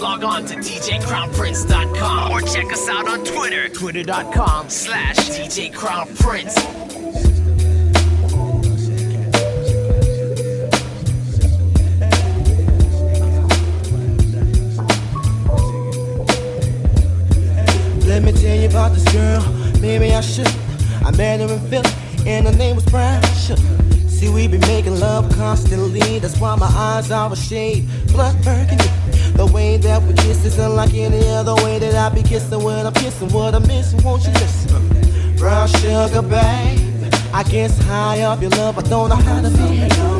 Log on to DJCrownPrince.com or check us out on Twitter, twitter.com slash DJCrownPrince. Let me tell you about this girl, maybe I should. I met her in Philly, and her name was Brown Sugar. See, we be making love constantly, that's why my eyes are a shade blood burgundy. The way that we kiss is unlike any other way that I be kissing when I'm kissing what I'm missing. Won't you listen? Brown sugar, babe. I guess high up your love, I don't know how to behave.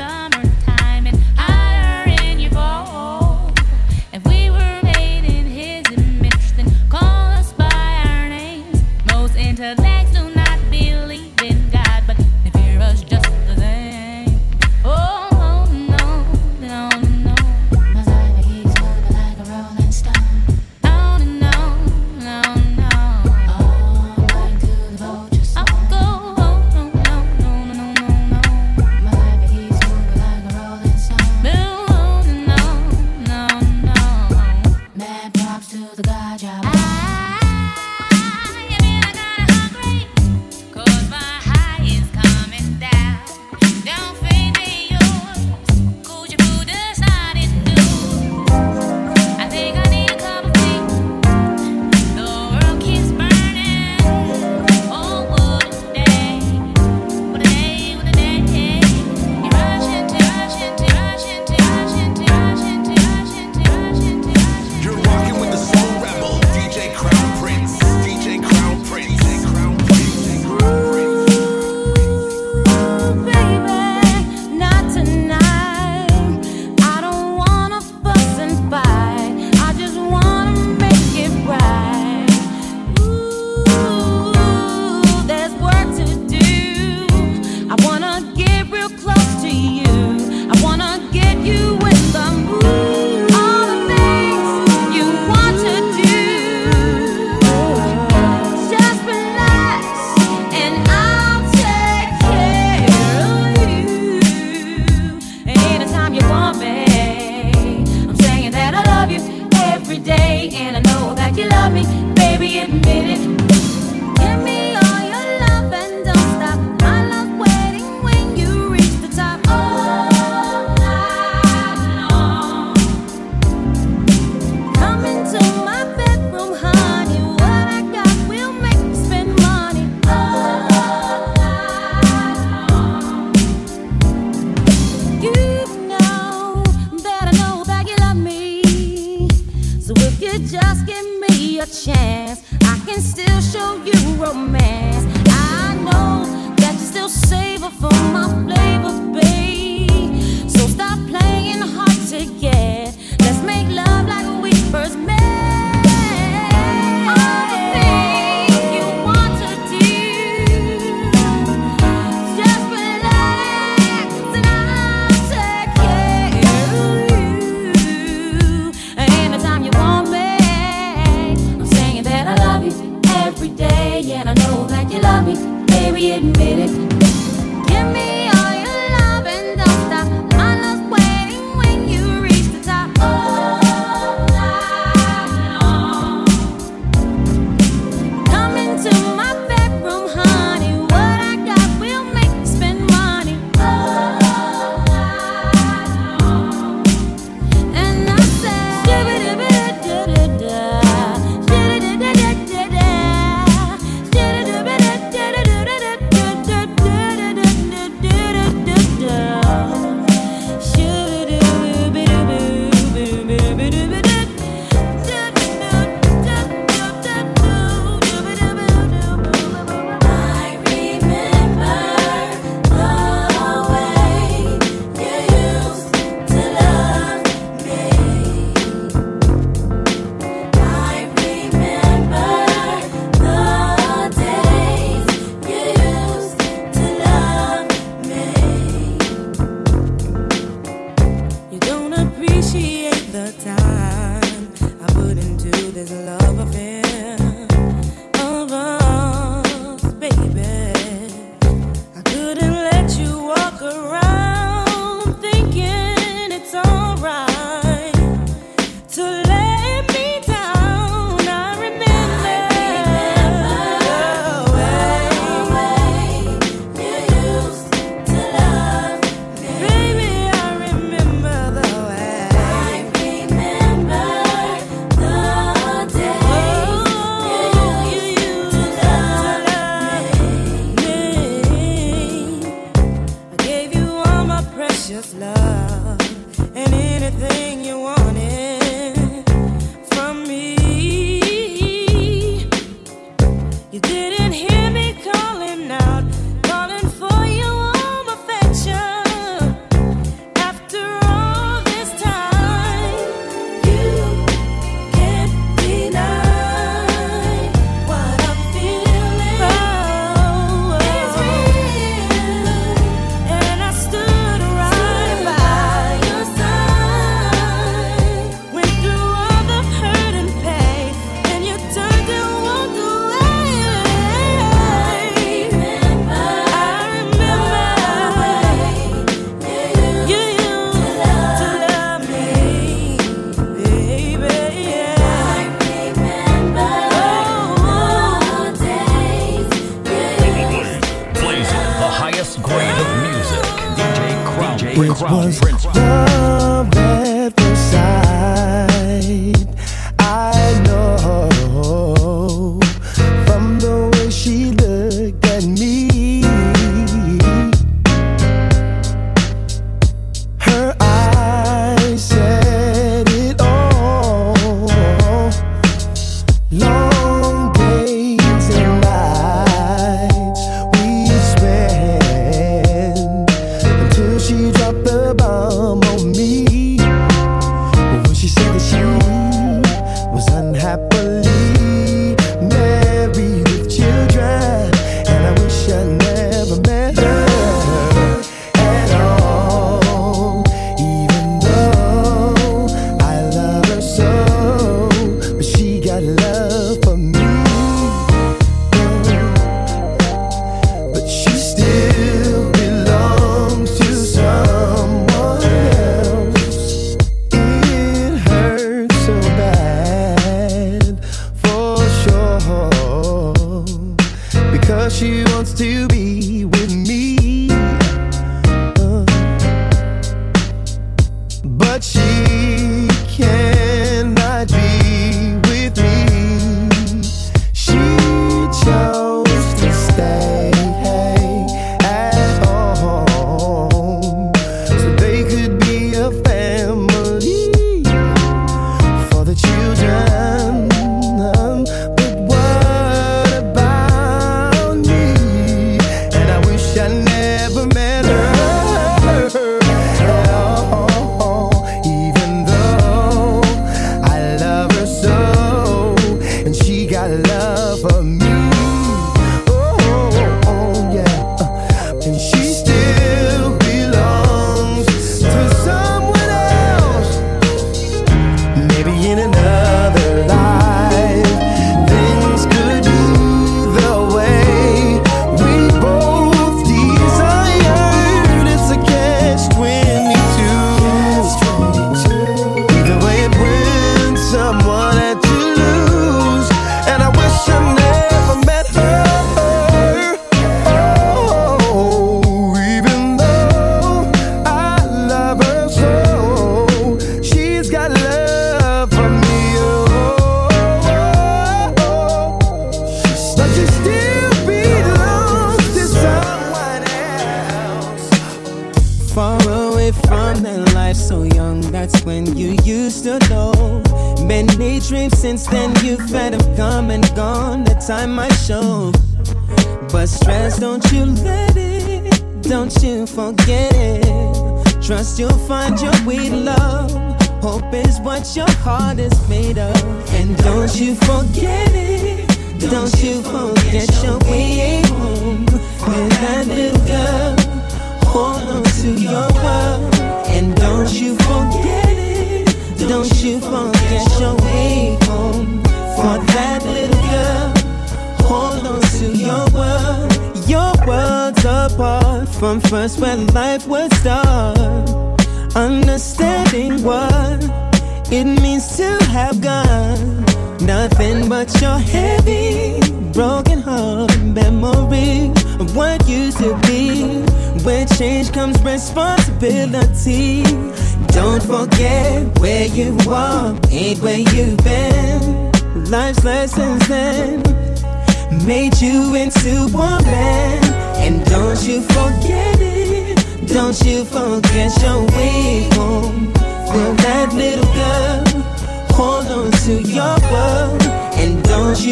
In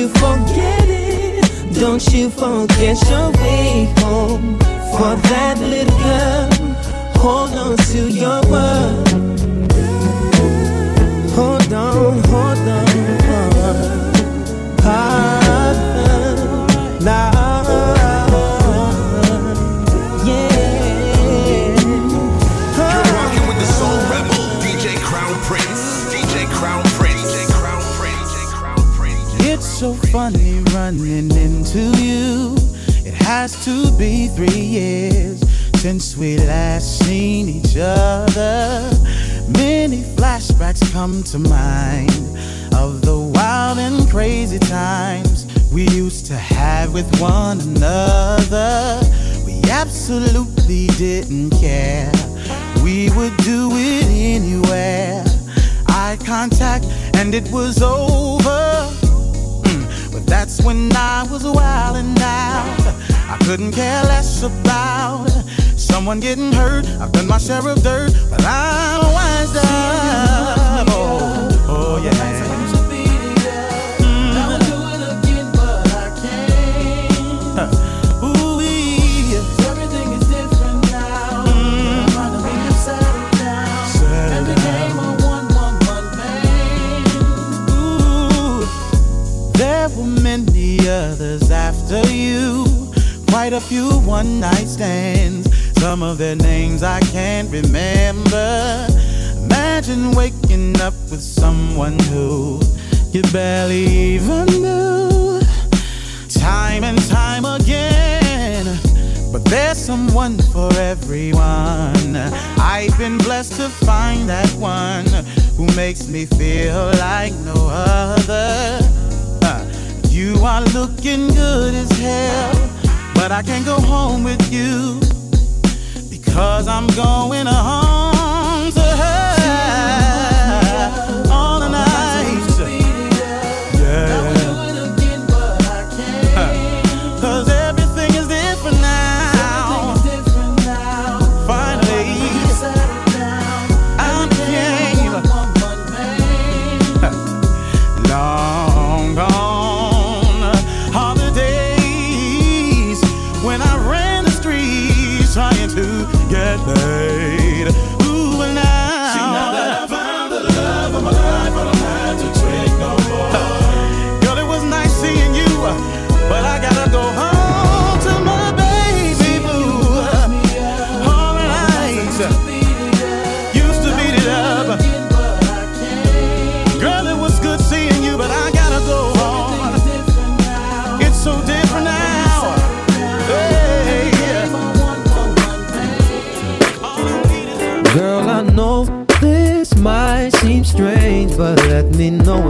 forget it, don't you forget your way home. For that little girl, hold on to your world. To be three years since we last seen each other. Many flashbacks come to mind of the wild and crazy times we used to have with one another. We absolutely didn't care. We would do it anywhere. Eye contact, and it was over. Mm, But that's when I was wild and out. I couldn't care less about someone getting hurt. I've done my share of dirt, but I'm wise up. Oh, oh yeah. Quite a few one night stands. Some of their names I can't remember. Imagine waking up with someone who you barely even knew. Time and time again. But there's someone for everyone. I've been blessed to find that one who makes me feel like no other. Uh, You are looking good as hell, but I can't go home with you because I'm going home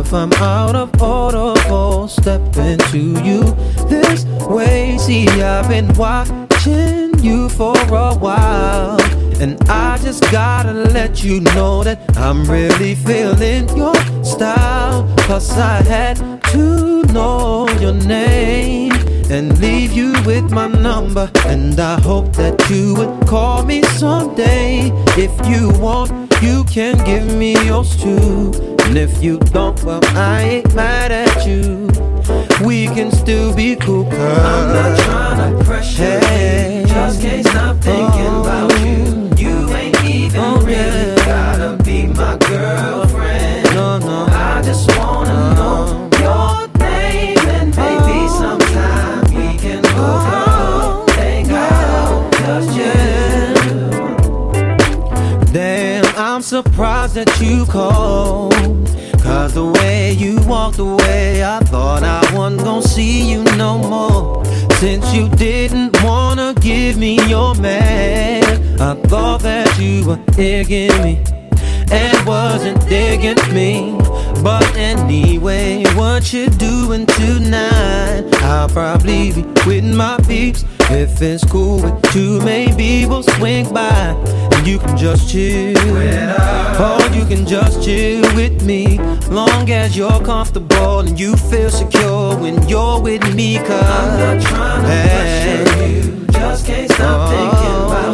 if I'm out of order or step into you this way. See, I've been watching you for a while, and I just gotta let you know that I'm really feeling your style. Cause I had to know your name and leave you with my number. And I hope that you would call me someday. If you want, you can give me yours too. And if you don't, well, I ain't mad at you. We can still be cool, cause I'm not trying to pressure hey. you. Just can't stop thinking oh. about you. You ain't even oh, really yeah. gotta be my girlfriend. No, no. I just wanna uh-huh. know your name and maybe oh. sometime we can hook up. Oh. Out, just you. Damn, I'm surprised that you called. Since you didn't wanna give me your man, I thought that you were digging me and wasn't digging me. But anyway, what you doing tonight? I'll probably be with my peeps. If it's cool with you, maybe we'll swing by and you can just chill. Or you can just chill with me. Long as you're comfortable and you feel secure when you're with me. Cause I'm not trying to hey, pressure you. Just can't stop oh, thinking about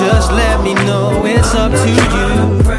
just let me know. It's up to you.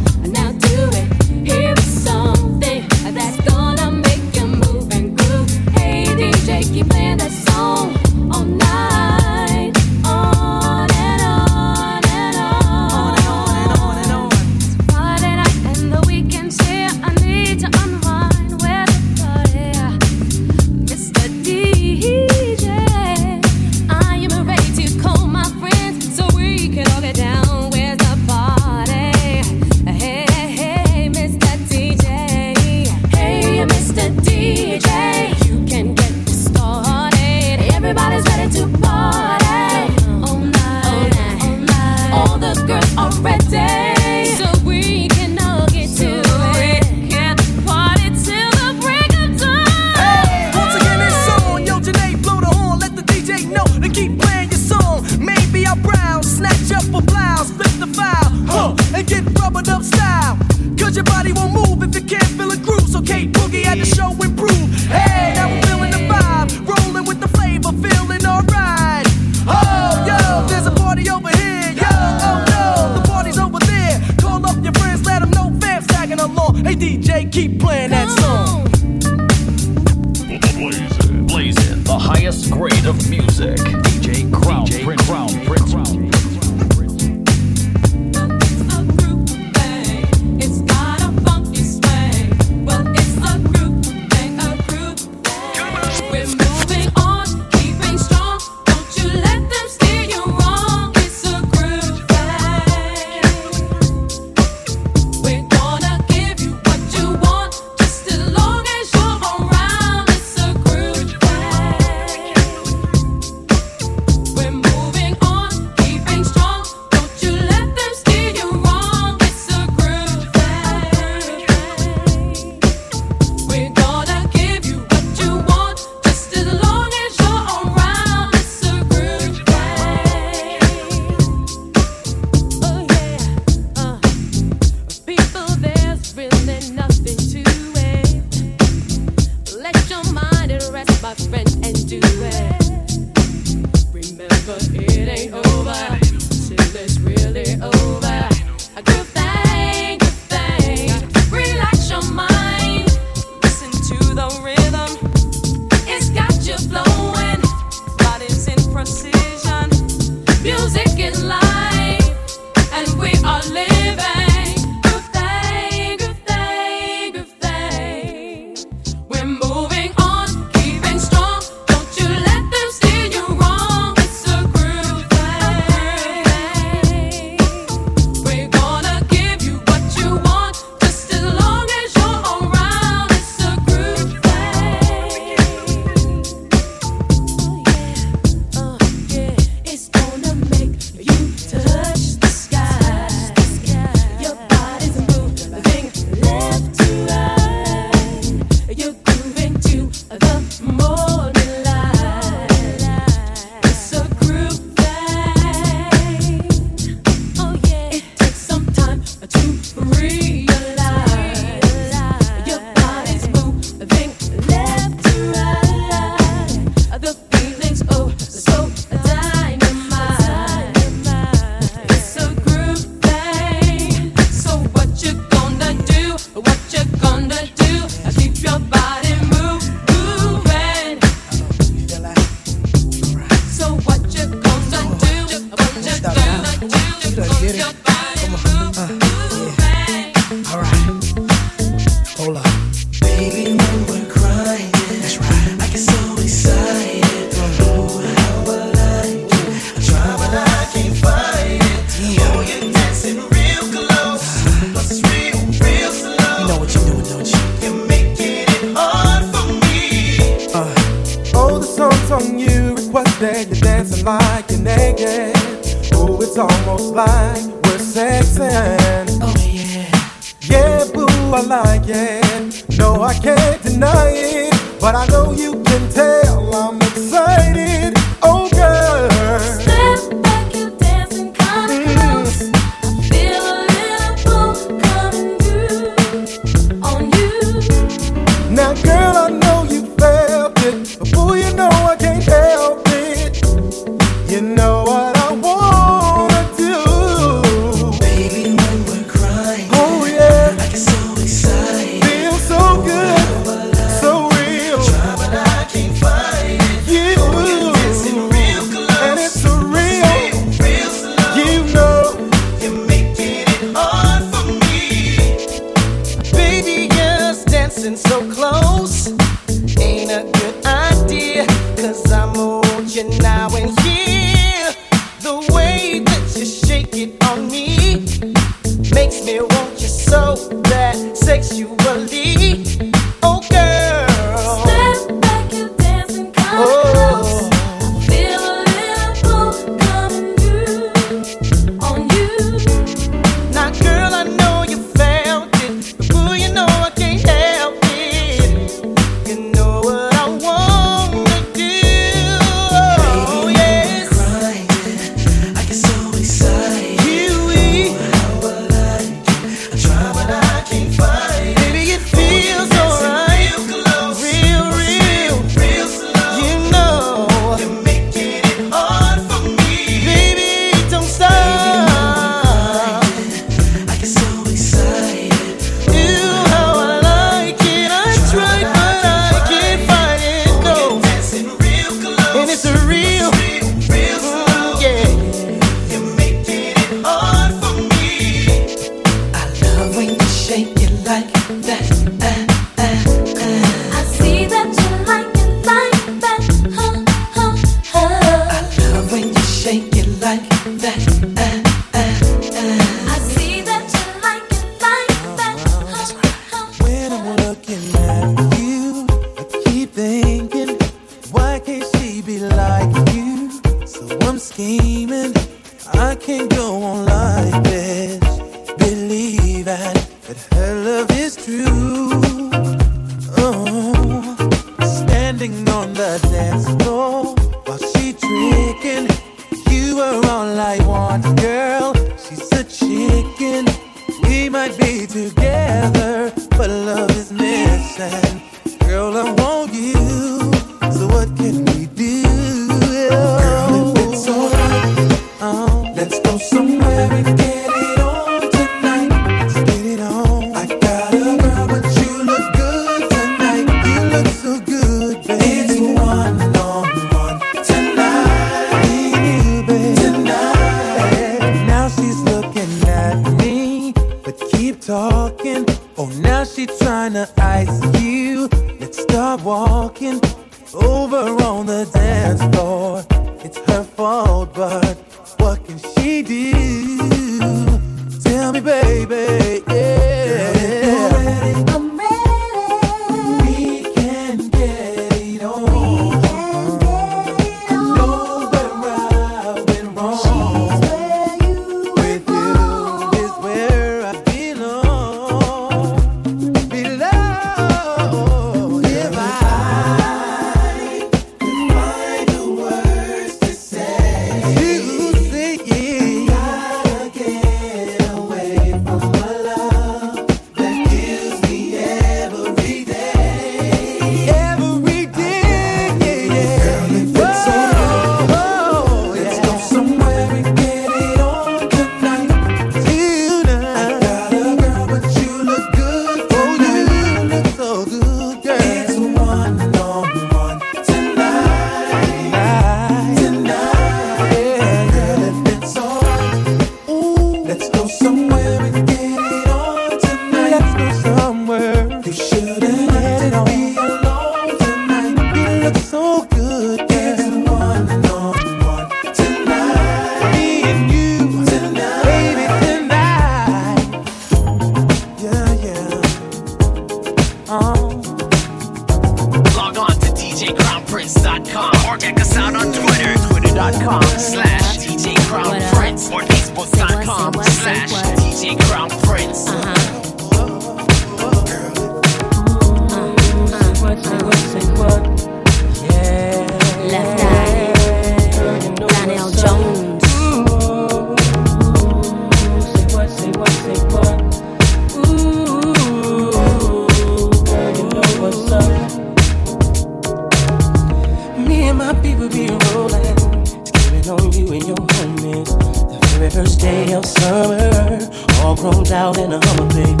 very first day of summer, all grown out in a Hummer, babe.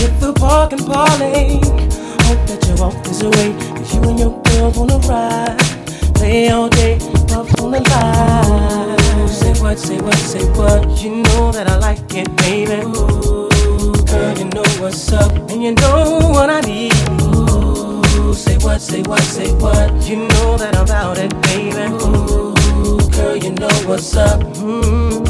Hit the park and parlay. Hope that you walk this way. Cause you and your girls wanna ride. Play all day, up on the line. Ooh, say what, say what, say what. You know that I like it, baby. Ooh, girl, you know what's up, and you know what I need. Ooh, say what, say what, say what. You know that I'm about it, baby. Ooh, girl, you know what's up. Mm-hmm.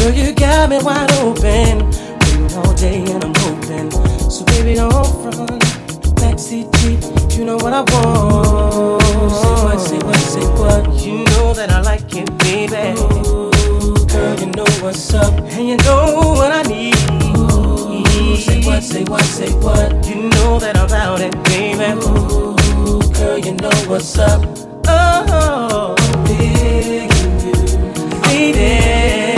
Girl, you got me wide open. Waiting all day and I'm open. So baby, don't front. Backseat cheap, you know what I want. Say what, say what, say what. You know that I like it, baby. Ooh, girl, you know what's up, and you know what I need. Ooh, say what, say what, say what. You know that I'm out it, baby. Ooh, girl, you know what's up. Oh, digging you, baby.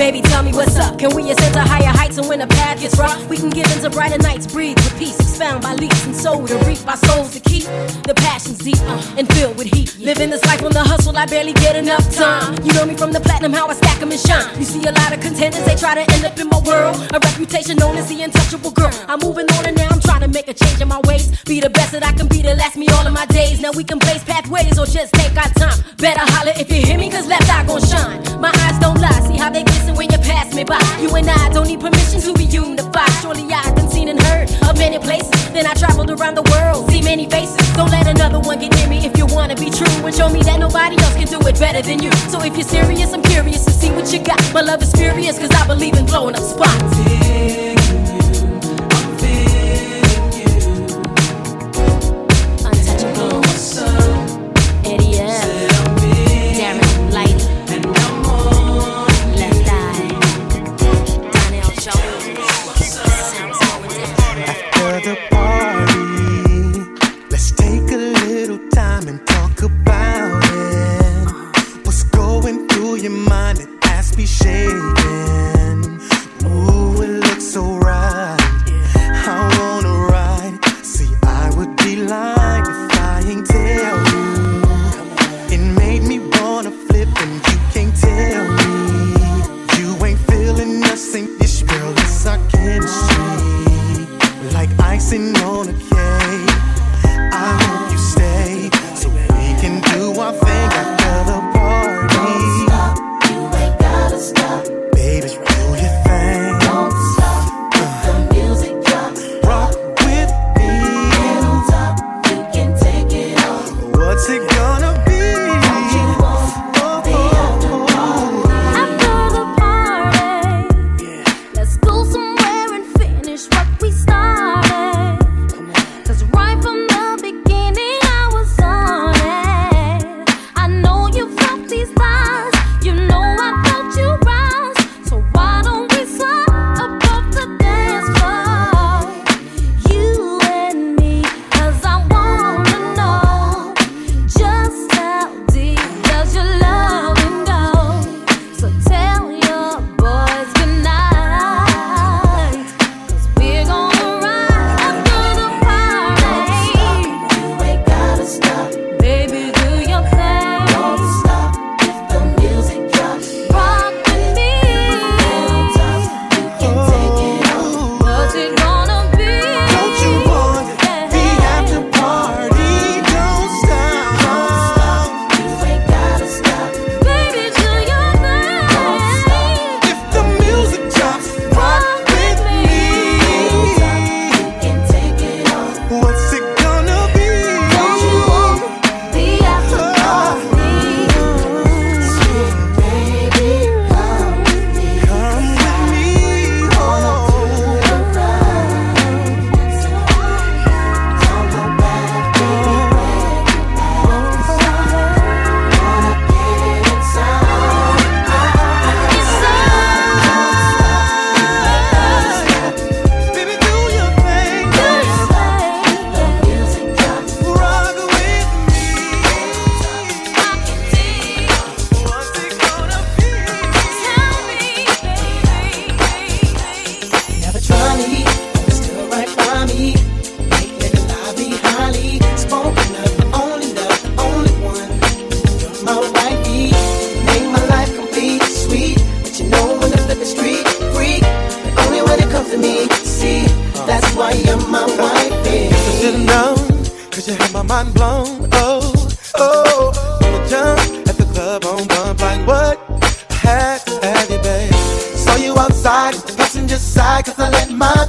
baby, tell me what's up. Can we ascend to higher nights, and when the path gets rough, we can get into brighter nights. Breathe with peace, expound by leaps and soul to reap by souls to keep the passions deep uh, and filled with heat. Living this life on the hustle, I barely get enough time. You know me from the platinum, how I stack 'em and shine. You see a lot of contenders, they try to end up in my world. A reputation known as the untouchable girl. I'm moving on and now I'm trying to make a change in my ways. Be the best that I can be to last me all of my days. Now we can blaze pathways or just take our time. Better holler if you hear me, cause left eye gon' shine. My eyes don't lie, see how they glisten when you pass me by. You and I don't need permission to be unified. Surely I've been seen and heard of many places. Then I traveled around the world, see many faces. Don't let another one get near me if you wanna be true. And show me that nobody else can do it better than you. So if you're serious, I'm curious to see what you got. My love is furious, cause I believe in blowing up spots. Cause I let my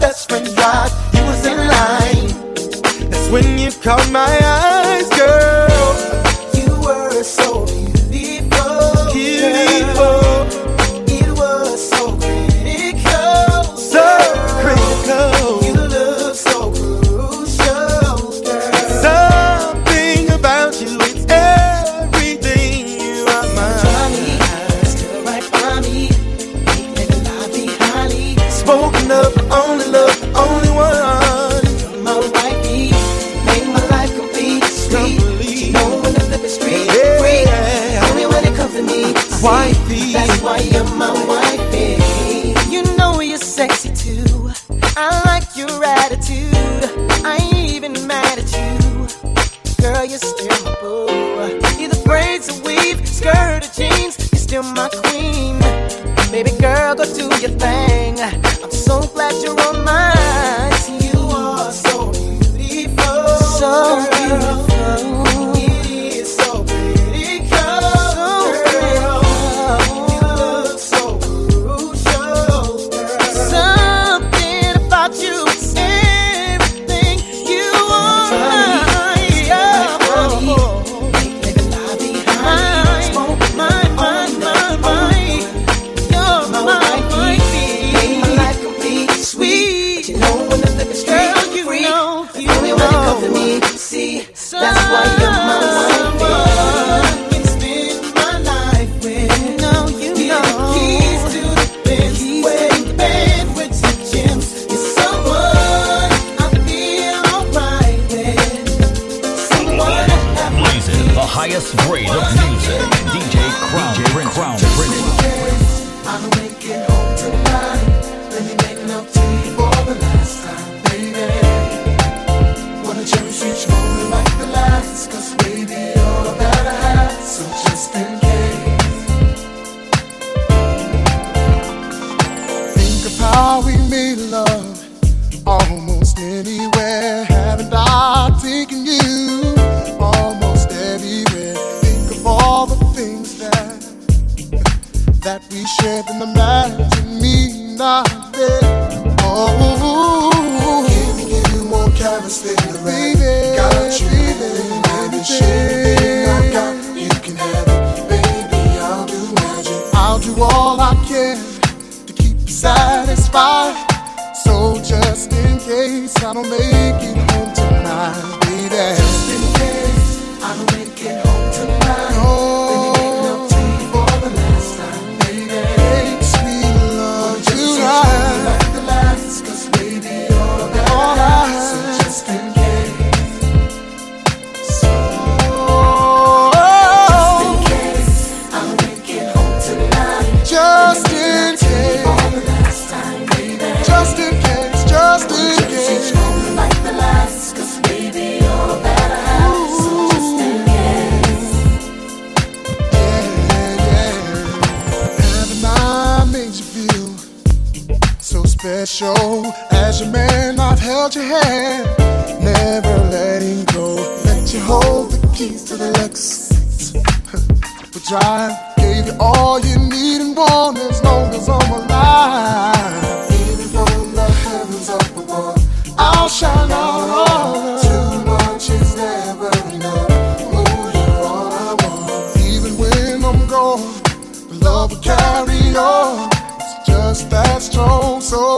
strong, it's just that strong, so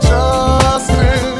just live.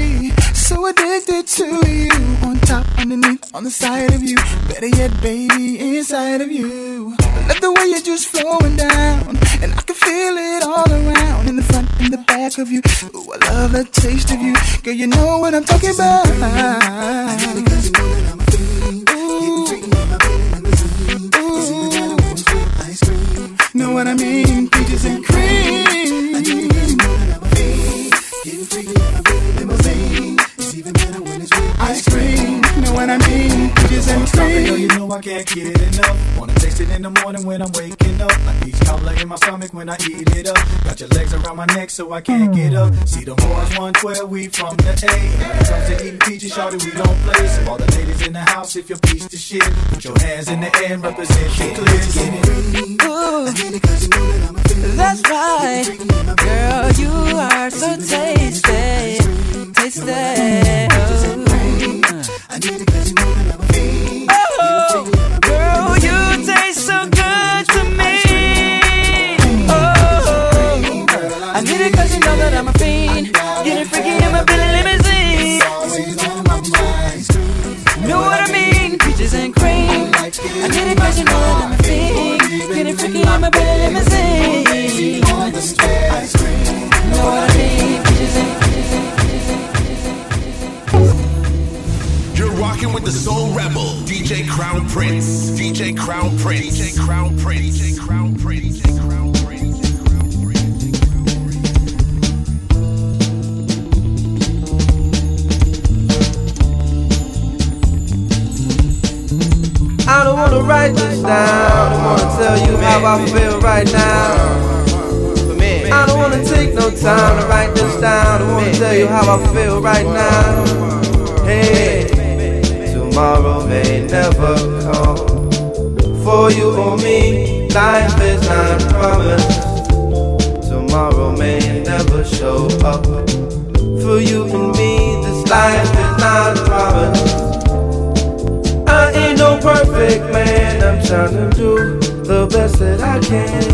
addicted to you. On top, underneath, on the side of you. Better yet, baby, inside of you. I love the way you're just flowing down. And I can feel it all around. In the front, in the back of you. Ooh, I love the taste of you. Girl, you know what I'm talking about. Ooh. Know what I mean? Peaches and cream. ice cream. Know what I mean? Peaches and cream. Girl, you know I can't get it enough. Wanna taste it in the morning when I'm waking up. Like eat cobbler in my stomach when I eat it up. Got your legs around my neck so I can't mm. get up. See the boys 112, we from the A. When it comes to eating peaches, shawty, we don't play. So all the ladies in the house, if you're pieced to shit, put your hands in the air and represent the clear. it. that's right, girl, you are so tasty, tasty. Oh. Oh, girl, you taste so good to me. Oh, I need it cause you know that I'm a fiend. Get it freaky in my Billy limousine. Know what I mean? Peaches and cream. I need it you know that I'm a fiend. Get it freaky in my rocking with the Soul Rebel, DJ Crown Prince, DJ Crown Prince, DJ Crown Prince, DJ Crown Prince, DJ Crown Prince. I don't wanna write this down. I don't wanna tell you how I feel right now. I don't wanna take no time to write this down. I don't wanna tell you how I feel right now. Hey, tomorrow may never come. For you or me, life is not promised. Tomorrow may never show up. For you and me, this life is not promised. I ain't no perfect man. I'm trying to do the best that I can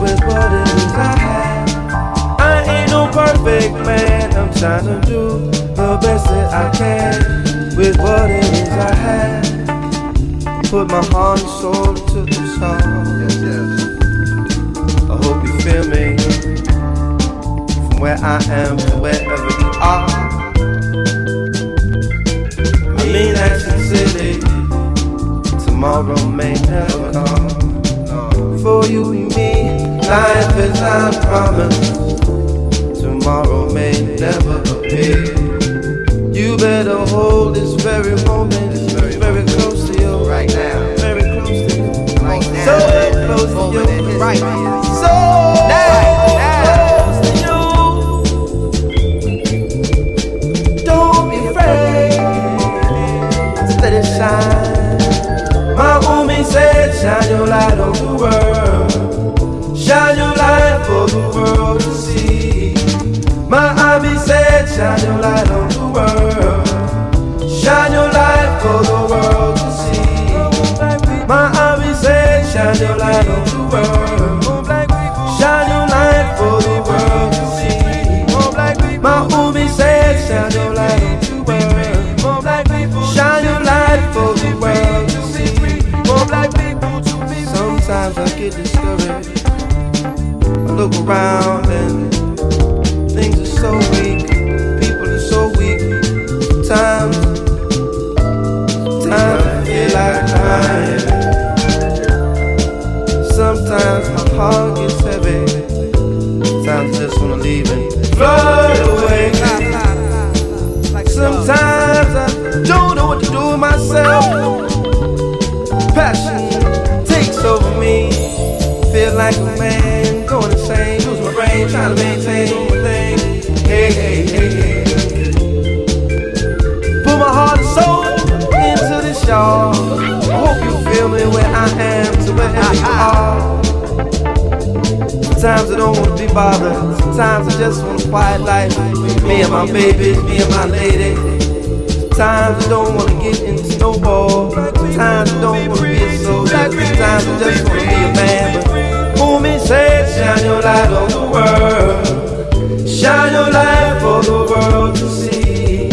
with what it is I have. I ain't no perfect man. I'm trying to do the best that I can with what it is I have. Put my heart and soul into the song. Yes, yes. I hope you feel me from where I am to wherever you are. I mean Action City. Tomorrow may never come. For you and me, life is not promised. Tomorrow may never appear. You better hold this very moment this very very close to you right now. Very close to you. Right now. So close to you. Right. So close to you. Don't be afraid. Let it shine. My homie said, shine your light on the world. Shine your light for the world to see. My hobby said, shine your light on the world. Shine your light for the world to see. My Umi said, shine your light on the world. Shine your light for the world to see. My Umi said, shine your light on the world. Shine your light for the world to see. Sometimes I get discouraged. I look around like a man going insane. Lose my brain trying to maintain my thing. Hey, hey, hey, hey. Put my heart and soul into this y'all. I hope you feel me where I am to wherever you are. Sometimes I don't wanna be bothered. Sometimes I just want a quiet life. Me and my babies, me and my lady. Sometimes I don't wanna get into snowball. Sometimes I don't wanna be a soldier. Sometimes I just wanna be a man. Shine your light on the world. Shine your light for the world to see.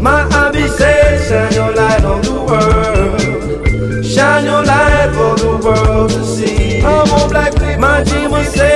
My Umi said, shine your light on the world. Shine your light for the world to see. I'm on black people. My dreamer said, shine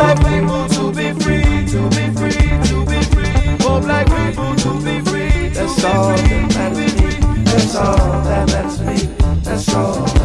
black people to be free, to be free, to be free. For black people to be free. That's all that matters to me. That's all that matters to me. That's all.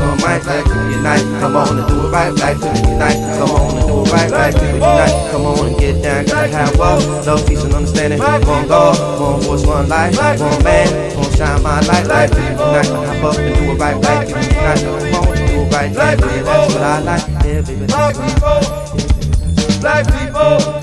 One mic. Black people unite, come on and do it right. Black people unite, come on and do it right. Black people unite, come on and get down. Gotta have one, love, peace and understanding. One God, one voice, one life, one man, one shine my light. Black people unite, hop up and do it right. Black people unite, come on and do it right. Yeah, baby, that's what I like. Yeah, baby, I like. Black people,